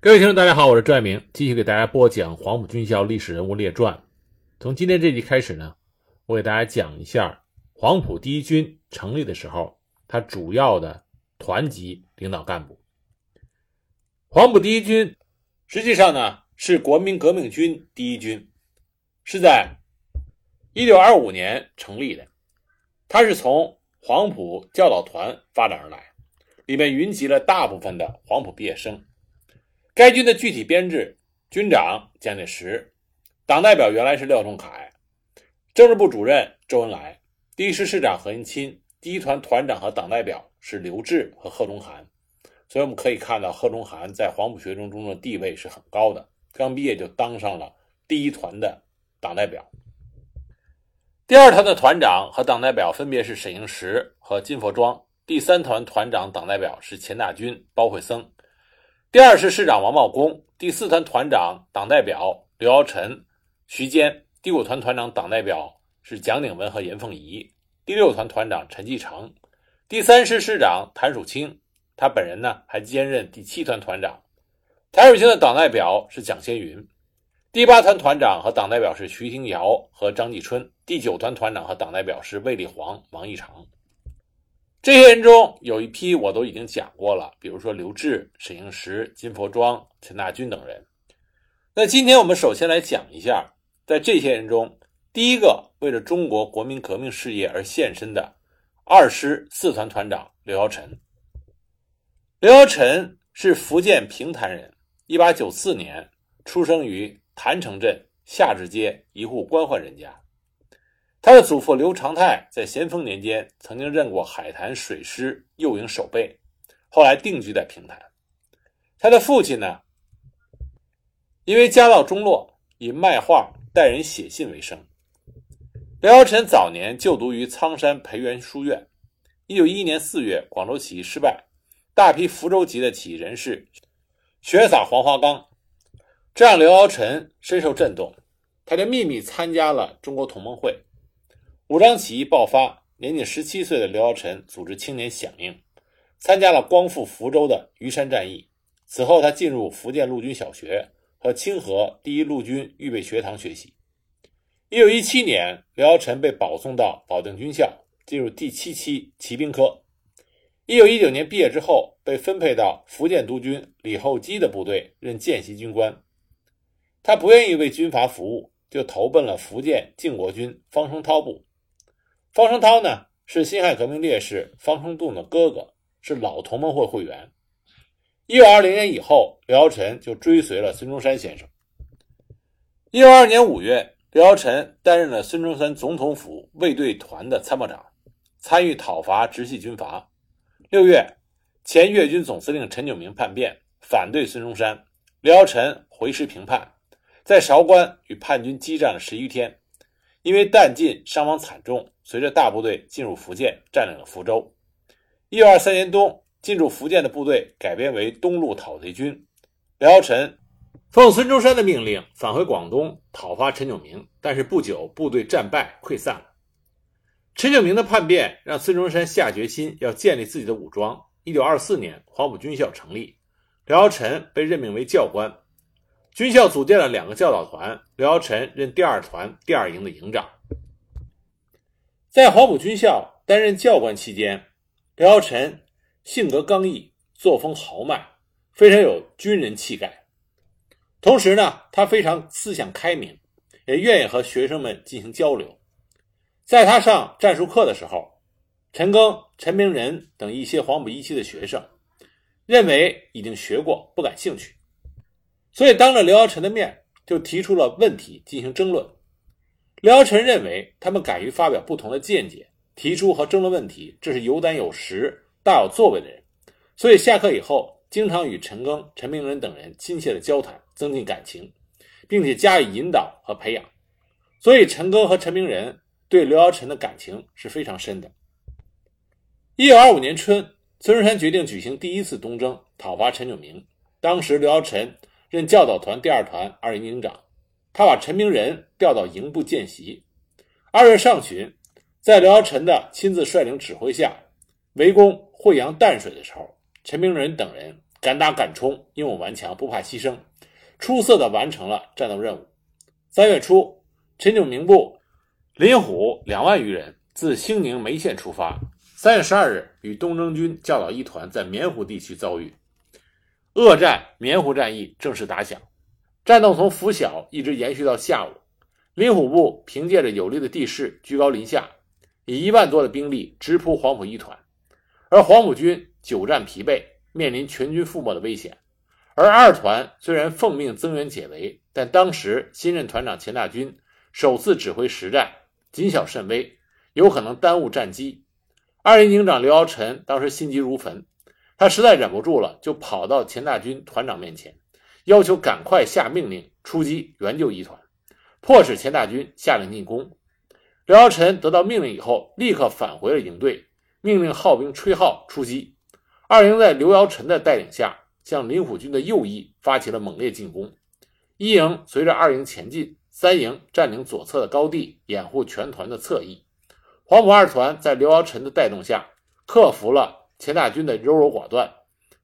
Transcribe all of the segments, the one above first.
各位听众，大家好，我是拽明，继续给大家播讲黄埔军校历史人物列传。从今天这集开始呢，我给大家讲一下黄埔第一军成立的时候，它主要的团级领导干部。黄埔第一军实际上呢是国民革命军第一军，是在1925年成立的，它是从黄埔教导团发展而来，里面云集了大部分的黄埔毕业生。该军的具体编制：军长蒋介石，党代表原来是廖仲恺，政治部主任周恩来，第一师师长何应钦，第一团团长和党代表是刘峙和贺中涵。所以我们可以看到，贺中涵在黄埔学生中的地位是很高的，刚毕业就当上了第一团的党代表。第二团的团长和党代表分别是沈应时和金佛庄，第三团团长、党代表是钱大钧、包惠僧。第二师师长王茂功，第四团团长、党代表刘尧臣、徐坚，第五团团长、党代表是蒋鼎文和严凤仪，第六团团长陈继承，第三师师长谭曙清，他本人呢还兼任第七团团长。谭曙清的党代表是蒋先云，第八团团长和党代表是徐廷瑶和张继春，第九团团长和党代表是卫立煌、王义长。这些人中有一批我都已经讲过了，比如说刘志、沈应时、金佛庄、陈大钧等人。那今天我们首先来讲一下，在这些人中，第一个为了中国国民革命事业而献身的二师四团团长刘尧臣。刘尧臣是福建平潭人，1894年出生于潭城镇下治街一户官宦人家。他的祖父刘长泰在咸丰年间曾经任过海坛水师右营守备，后来定居在平潭。他的父亲呢，因为家道中落，以卖画代人写信为生。刘尧臣早年就读于苍山培元书院。一九一一年四月，广州起义失败，大批福州籍的起义人士血洒黄花岗，这让刘尧臣深受震动，他就秘密参加了中国同盟会。武装起义爆发，年仅十七岁的刘尧臣组织青年响应，参加了光复福州的虞山战役。此后，他进入福建陆军小学和清河第一陆军预备学堂学习。一九一七年，刘尧臣被保送到保定军校，进入第七期骑兵科。一九一九年毕业之后，被分配到福建督军李厚基的部队任见习军官。他不愿意为军阀服务，就投奔了福建靖国军方声涛部。方声涛呢，是辛亥革命烈士方声栋的哥哥，是老同盟会会员。一九二零年以后，刘尧臣就追随了孙中山先生。一九二二年五月，刘尧臣担任了孙中山总统府卫队团的参谋长，参与讨伐直系军阀。六月，前粤军总司令陈炯明叛变，反对孙中山，刘尧臣回师平叛，在韶关与叛军激战了十余天。因为弹尽伤亡惨重，随着大部队进入福建，占领了福州。一九二三年冬，进驻福建的部队改编为东路讨贼军。刘尧臣奉孙中山的命令返回广东讨伐陈炯明，但是不久部队战败溃散了。陈炯明的叛变让孙中山下决心要建立自己的武装。一九二四年，黄埔军校成立，刘尧臣被任命为教官。军校组建了两个教导团，刘尧臣任第二团第二营的营长。在黄埔军校担任教官期间，刘尧臣性格刚毅，作风豪迈，非常有军人气概。同时呢，他非常思想开明，也愿意和学生们进行交流。在他上战术课的时候，陈赓、陈明仁等一些黄埔一期的学生认为已经学过，不感兴趣。所以，当着刘尧臣的面，就提出了问题进行争论。刘尧臣认为，他们敢于发表不同的见解，提出和争论问题，这是有胆有识、大有作为的人。所以，下课以后，经常与陈赓、陈明仁等人亲切的交谈，增进感情，并且加以引导和培养。所以，陈赓和陈明仁对刘尧臣的感情是非常深的。一九二五年春，孙中山决定举行第一次东征，讨伐陈炯明。当时，刘尧臣。任教导团第二团二营营长，他把陈明仁调到营部见习。二月上旬，在刘尧臣的亲自率领指挥下，围攻惠阳淡水的时候，陈明仁等人敢打敢冲，英勇顽强，不怕牺牲，出色的完成了战斗任务。三月初，陈炯明部林虎两万余人自兴宁梅县出发。三月十二日，与东征军教导一团在棉湖地区遭遇，恶战棉湖战役正式打响。战斗从拂晓一直延续到下午。林虎部凭借着有利的地势，居高临下，以一万多的兵力直扑黄埔一团，而黄埔军久战疲惫，面临全军覆没的危险。而二团虽然奉命增援解围，但当时新任团长钱大军首次指挥实战，谨小慎微，有可能耽误战机。二营营长刘尧臣当时心急如焚，他实在忍不住了，就跑到钱大军团长面前，要求赶快下命令出击援救一团。迫使钱大军下令进攻。刘尧臣得到命令以后，立刻返回了营队，命令号兵吹号出击。二营在刘尧臣的带领下，向林虎军的右翼发起了猛烈进攻。一营随着二营前进，三营占领左侧的高地，掩护全团的侧翼。黄埔二团在刘尧臣的带动下，克服了钱大钧的优柔寡断，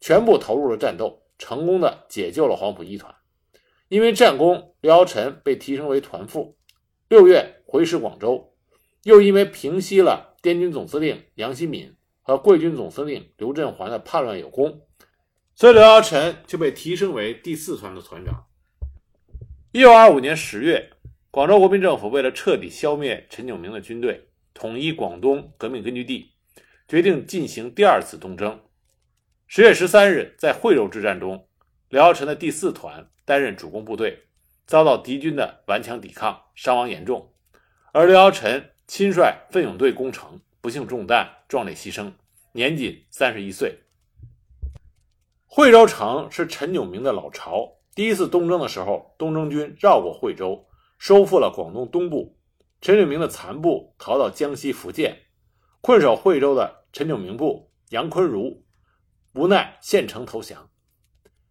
全部投入了战斗，成功的解救了黄埔一团。因为战功，刘尧臣被提升为团副。六月回师广州，又因为平息了滇军总司令杨新敏和桂军总司令刘振环的叛乱有功，所以刘尧臣就被提升为第四团的团长。一九二五年十月，广州国民政府为了彻底消灭陈炯明的军队，统一广东革命根据地，决定进行第二次东征。十月十三日，在惠州之战中，刘尧臣的第四团。担任主攻部队，遭到敌军的顽强抵抗，伤亡严重。而刘尧臣亲率奋勇队攻城，不幸中弹，壮烈牺牲，年仅三十一岁。惠州城是陈炯明的老巢。第一次东征的时候，东征军绕过惠州，收复了广东东部。陈炯明的残部逃到江西、福建，困守惠州的陈炯明部杨坤如无奈献城投降。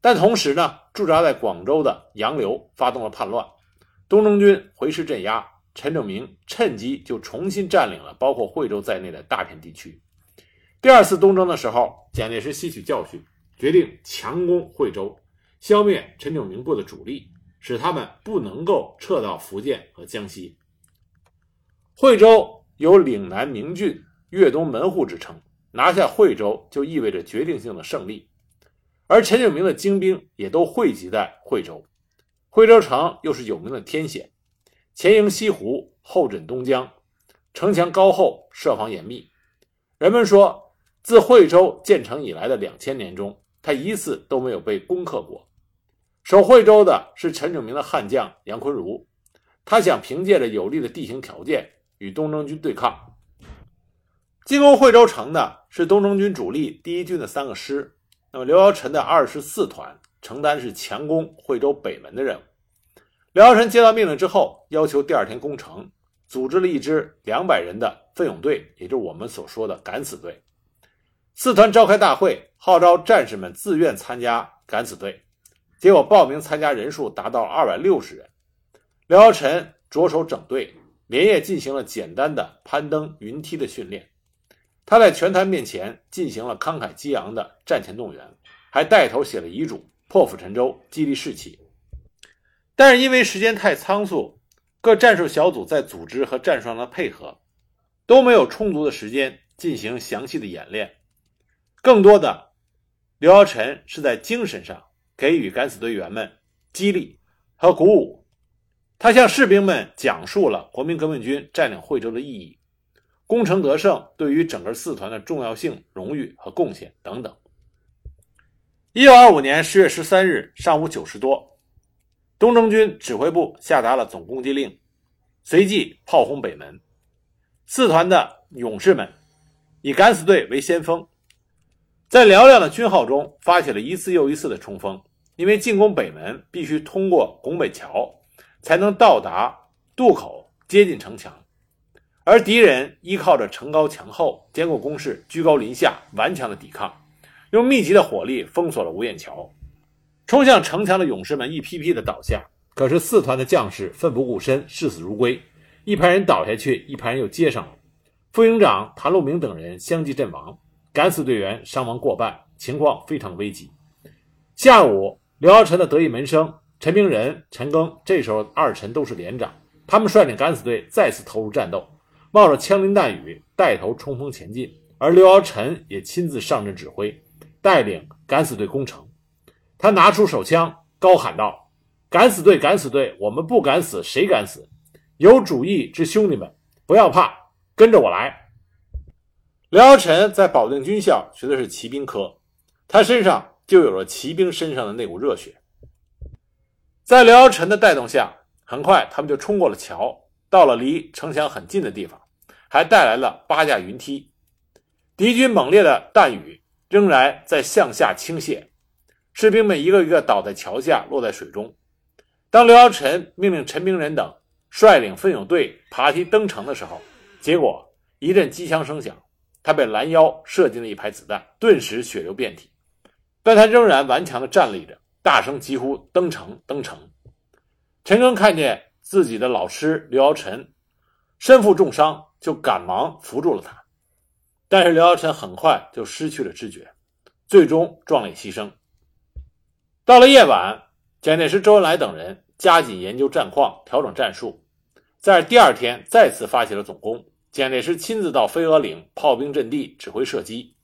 但同时呢，驻扎在广州的杨流发动了叛乱，东征军回师镇压，陈炯明趁机就重新占领了包括惠州在内的大片地区。第二次东征的时候，蒋介石吸取教训，决定强攻惠州，消灭陈炯明部的主力，使他们不能够撤到福建和江西。惠州有岭南名郡、粤东门户之称，拿下惠州就意味着决定性的胜利。而陈炯明的精兵也都汇集在惠州，惠州城又是有名的天险，前迎西湖，后枕东江，城墙高厚，设防严密。人们说，自惠州建成以来的两千年中，他一次都没有被攻克过。守惠州的是陈炯明的悍将杨坤如，他想凭借着有利的地形条件与东征军对抗。进攻惠州城的是东征军主力第一军的三个师。那么刘尧臣的二十四团承担是强攻惠州北门的任务。刘尧臣接到命令之后，要求第二天攻城，组织了一支两百人的奋勇队，也就是我们所说的敢死队。四团召开大会，号召战士们自愿参加敢死队，结果报名参加人数达到二百六十人。刘尧臣着手整队，连夜进行了简单的攀登云梯的训练。他在全团面前进行了慷慨激昂的战前动员，还带头写了遗嘱，破釜沉舟，激励士气。但是因为时间太仓促，各战术小组在组织和战术上的配合都没有充足的时间进行详细的演练。更多的，刘尧臣是在精神上给予敢死队员们激励和鼓舞。他向士兵们讲述了国民革命军占领惠州的意义。攻城得胜对于整个四团的重要性、荣誉和贡献等等。一九二五年十月十三日上午九时多，东征军指挥部下达了总攻击令，随即炮轰北门。四团的勇士们以敢死队为先锋，在嘹亮的军号中发起了一次又一次的冲锋。因为进攻北门必须通过拱北桥，才能到达渡口，接近城墙。而敌人依靠着城高墙厚、坚固工事，居高临下，顽强的抵抗，用密集的火力封锁了吴堰桥。冲向城墙的勇士们一批批的倒下，可是四团的将士奋不顾身，视死如归。一排人倒下去，一排人又接上了。副营长谭路明等人相继阵亡，敢死队员伤亡过半，情况非常危急。下午，刘尧臣的得意门生陈明仁、陈赓，这时候二臣都是连长，他们率领敢死队再次投入战斗，冒着枪林弹雨带头冲锋前进，而刘尧臣也亲自上阵指挥，带领敢死队攻城。他拿出手枪，高喊道：“敢死队，敢死队，我们不敢死，谁敢死？有主意之兄弟们，不要怕，跟着我来。”刘尧臣在保定军校学的是骑兵科，他身上就有了骑兵身上的那股热血。在刘尧臣的带动下，很快他们就冲过了桥，到了离城墙很近的地方，还带来了八架云梯。敌军猛烈的弹雨仍然在向下倾泻。士兵们一个一个倒在桥下，落在水中。当刘尧臣命令陈明仁等率领奋勇队爬梯登城的时候，结果一阵机枪声响，他被拦腰射进了一排子弹，顿时血流遍体。但他仍然顽强地站立着，大声疾呼：“登城，登城！”陈赓看见自己的老师刘尧臣身负重伤，就赶忙扶住了他。但是刘尧臣很快就失去了知觉，最终壮烈牺牲。到了夜晚，蒋介石、周恩来等人加紧研究战况，调整战术。在第二天，再次发起了总攻。蒋介石亲自到飞鹅岭炮兵阵地指挥射击，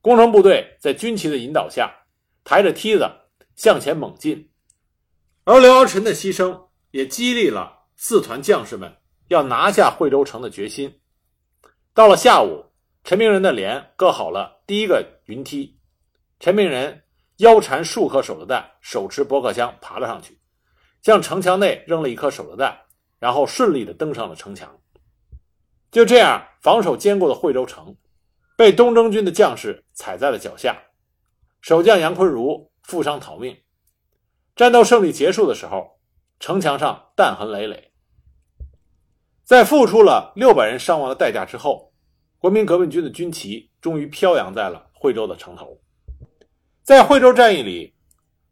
工程部队在军旗的引导下，抬着梯子向前猛进。而刘尧臣的牺牲也激励了四团将士们要拿下惠州城的决心。到了下午，陈明仁的连搁好了第一个云梯，陈明仁。腰缠数颗手榴弹，手持驳壳枪爬了上去，向城墙内扔了一颗手榴弹，然后顺利地登上了城墙。就这样，防守坚固的惠州城被东征军的将士踩在了脚下。守将杨坤如负伤逃命。战斗胜利结束的时候，城墙上弹痕累累。在付出了六百人伤亡的代价之后，国民革命军的军旗终于飘扬在了惠州的城头。在惠州战役里，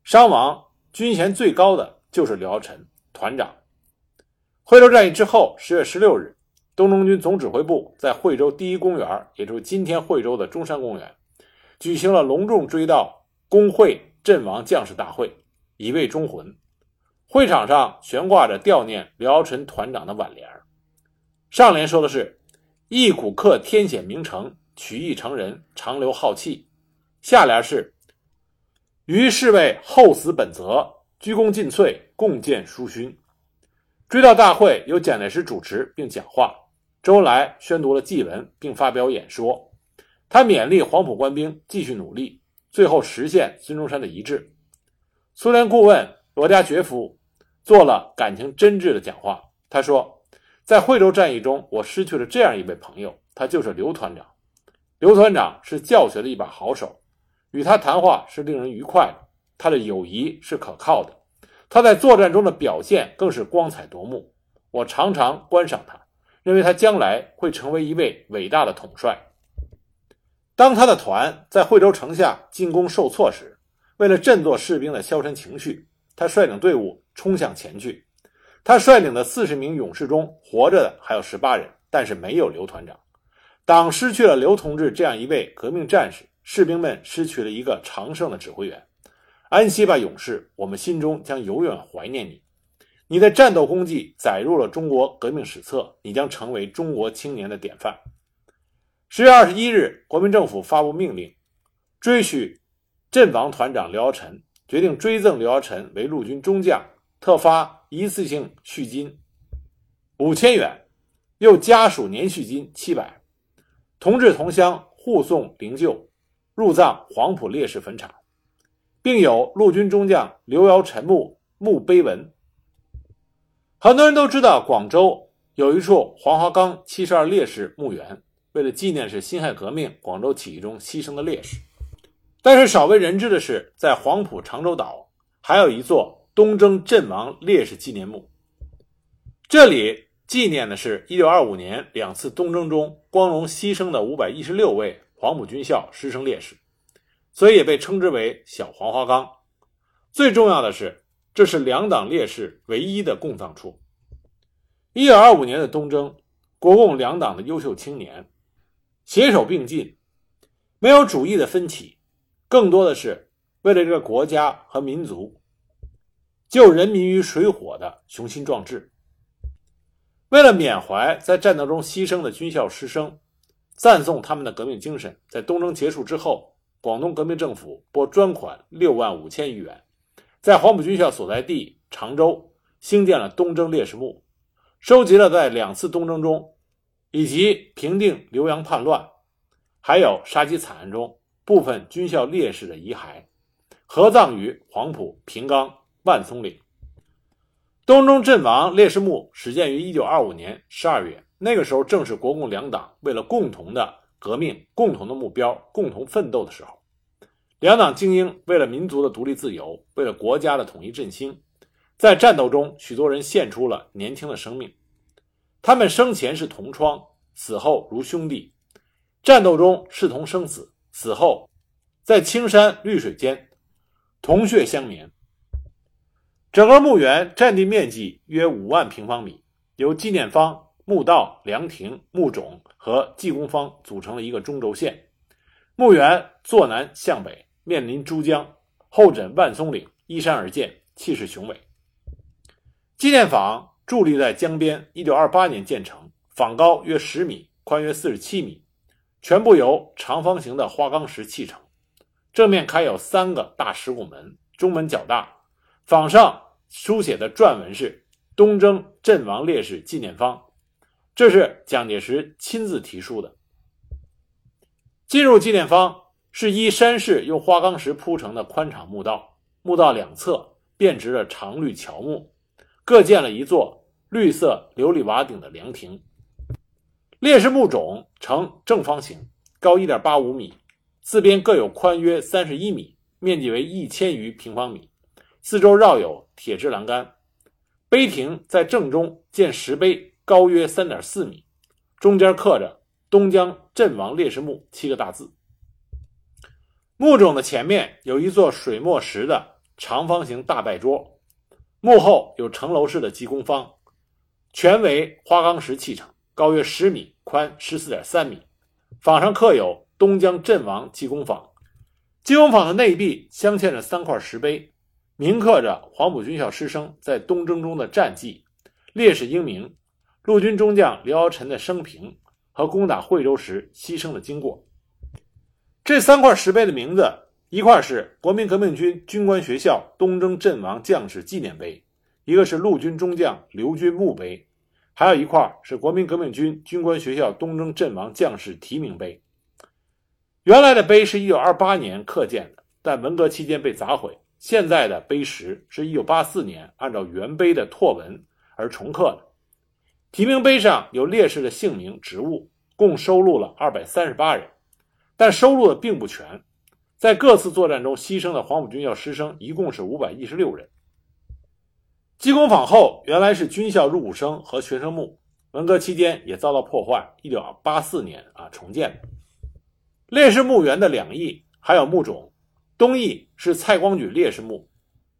伤亡军衔最高的就是刘尧臣团长。惠州战役之后，十月十六日，东征军总指挥部在惠州第一公园，也就是今天惠州的中山公园，举行了隆重追悼工会阵亡将士大会，以慰忠魂。会场上悬挂着悼念刘尧臣团长的挽联，上联说的是“忆苦克天险名城，取义成仁，长留浩气”，下联是。于是为后死本责，鞠躬尽瘁，共建书勋。追悼大会由蒋介石主持并讲话，周恩来宣读了祭文并发表演说。他勉励黄埔官兵继续努力，最后实现孙中山的遗志。苏联顾问罗家爵夫做了感情真挚的讲话。他说：“在惠州战役中，我失去了这样一位朋友，他就是刘团长。刘团长是教学的一把好手。”与他谈话是令人愉快的，他的友谊是可靠的，他在作战中的表现更是光彩夺目。我常常观赏他，认为他将来会成为一位伟大的统帅。当他的团在惠州城下进攻受挫时，为了振作士兵的消沉情绪，他率领队伍冲向前去。他率领的四十名勇士中，活着的还有十八人，但是没有刘团长。党失去了刘同志这样一位革命战士。士兵们失去了一个常胜的指挥员，安息吧，勇士！我们心中将永远怀念你。你的战斗功绩载入了中国革命史册，你将成为中国青年的典范。十月二十一日，国民政府发布命令，追许阵亡团长刘尧臣，决定追赠刘尧臣为陆军中将，特发一次性恤金五千元，又家属年恤金七百，同志同乡护送灵柩。入葬黄埔烈士坟场，并有陆军中将刘尧臣墓墓碑文。很多人都知道，广州有一处黄花岗七十二烈士墓园，为了纪念是辛亥革命广州起义中牺牲的烈士。但是少为人知的是，在黄埔长洲岛还有一座东征阵亡烈士纪念墓，这里纪念的是1925年两次东征中光荣牺牲的516位。黄埔军校师生烈士，所以也被称之为“小黄花岗”。最重要的是，这是两党烈士唯一的共葬处。一九二五年的东征，国共两党的优秀青年携手并进，没有主义的分歧，更多的是为了这个国家和民族，救人民于水火的雄心壮志。为了缅怀在战斗中牺牲的军校师生，赞颂他们的革命精神，在东征结束之后，广东革命政府拨专款六万五千余元，在黄埔军校所在地常州兴建了东征烈士墓，收集了在两次东征中以及平定浏阳叛乱，还有杀鸡惨案中部分军校烈士的遗骸，合葬于黄埔平冈万松岭。东征阵亡烈士墓始建于一九二五年十二月，那个时候正是国共两党为了共同的革命、共同的目标、共同奋斗的时候。两党精英为了民族的独立自由，为了国家的统一振兴，在战斗中，许多人献出了年轻的生命。他们生前是同窗，死后如兄弟；战斗中视同生死，死后在青山绿水间同穴相眠。整个墓园占地面积约五万平方米，由纪念坊、墓道、凉亭、墓冢和济公坊组成了一个中轴线。墓园坐南向北，面临珠江，后枕万松岭，依山而建，气势雄伟。纪念坊伫立在江边，一九二八年建成，坊高约十米，宽约四十七米，全部由长方形的花岗石砌成。正面开有三个大石拱门，中门较大。坊上书写的篆文是“东征阵亡烈士纪念坊”，这是蒋介石亲自题书的。进入纪念坊是依山势用花岗石铺成的宽敞墓道，墓道两侧遍植了常绿乔木，各建了一座绿色琉璃瓦顶的凉亭。烈士墓冢呈正方形，高一点八五米，四边各有宽约三十一米，面积为一千余平方米。四周绕有铁质栏杆，碑亭在正中建石碑，高约三点四米，中间刻着“东江阵亡烈士墓”七个大字。墓冢的前面有一座水墨石的长方形大拜桌，墓后有城楼式的济公坊，全为花岗石砌成，高约十米，宽十四点三米。坊上刻有“东江阵亡济公坊”，济公坊的内壁镶嵌着三块石碑。铭刻着黄埔军校师生在东征中的战绩、烈士英名、陆军中将刘尧臣的生平和攻打惠州时牺牲的经过。这三块石碑的名字，一块是国民革命军军官学校东征阵亡将士纪念碑，一个是陆军中将刘军墓碑，还有一块是国民革命军军官学校东征阵亡将士提名碑。原来的碑是一九二八年刻建的，但文革期间被砸毁。现在的碑石是一九八四年按照原碑的拓文而重刻的，题名碑上有烈士的姓名、职务，共收录了二百三十八人，但收录的并不全。在各次作战中牺牲的黄埔军校师生一共是五百一十六人。济公坊后原来是军校入伍生和学生墓，文革期间也遭到破坏，一九八四年啊重建的。烈士墓园的两翼还有墓冢。东翼是蔡光举烈士墓，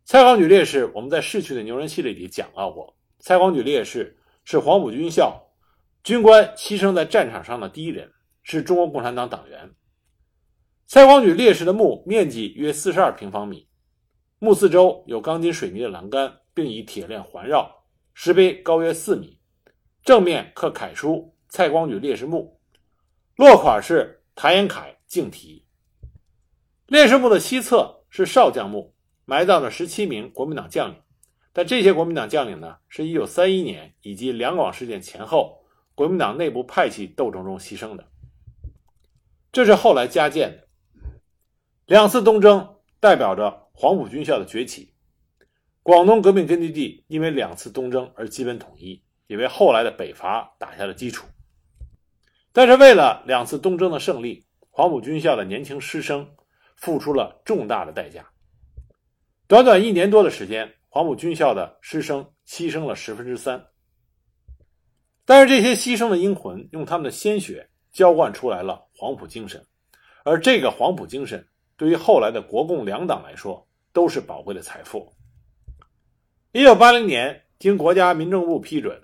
蔡光举烈士我们在逝去的牛人系列里讲到过。蔡光举烈士是黄埔军校军官牺牲在战场上的第一人，是中国共产党党员。蔡光举烈士的墓面积约四十二平方米，墓四周有钢筋水泥的栏杆，并以铁链环绕，石碑高约四米，正面刻楷书“蔡光举烈士墓”，落款是谭延闿敬题。烈士墓的西侧是少将墓，埋葬了十七名国民党将领。但这些国民党将领呢，是一九三一年以及两广事件前后国民党内部派系斗争中牺牲的。这是后来加建的。两次东征代表着黄埔军校的崛起，广东革命根据地因为两次东征而基本统一，也为后来的北伐打下了基础。但是为了两次东征的胜利，黄埔军校的年轻师生。付出了重大的代价。短短一年多的时间，黄埔军校的师生牺牲了十分之三。但是这些牺牲的英魂，用他们的鲜血浇灌出来了黄埔精神，而这个黄埔精神，对于后来的国共两党来说，都是宝贵的财富。一九八零年，经国家民政部批准，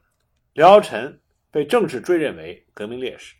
刘尧臣被正式追认为革命烈士。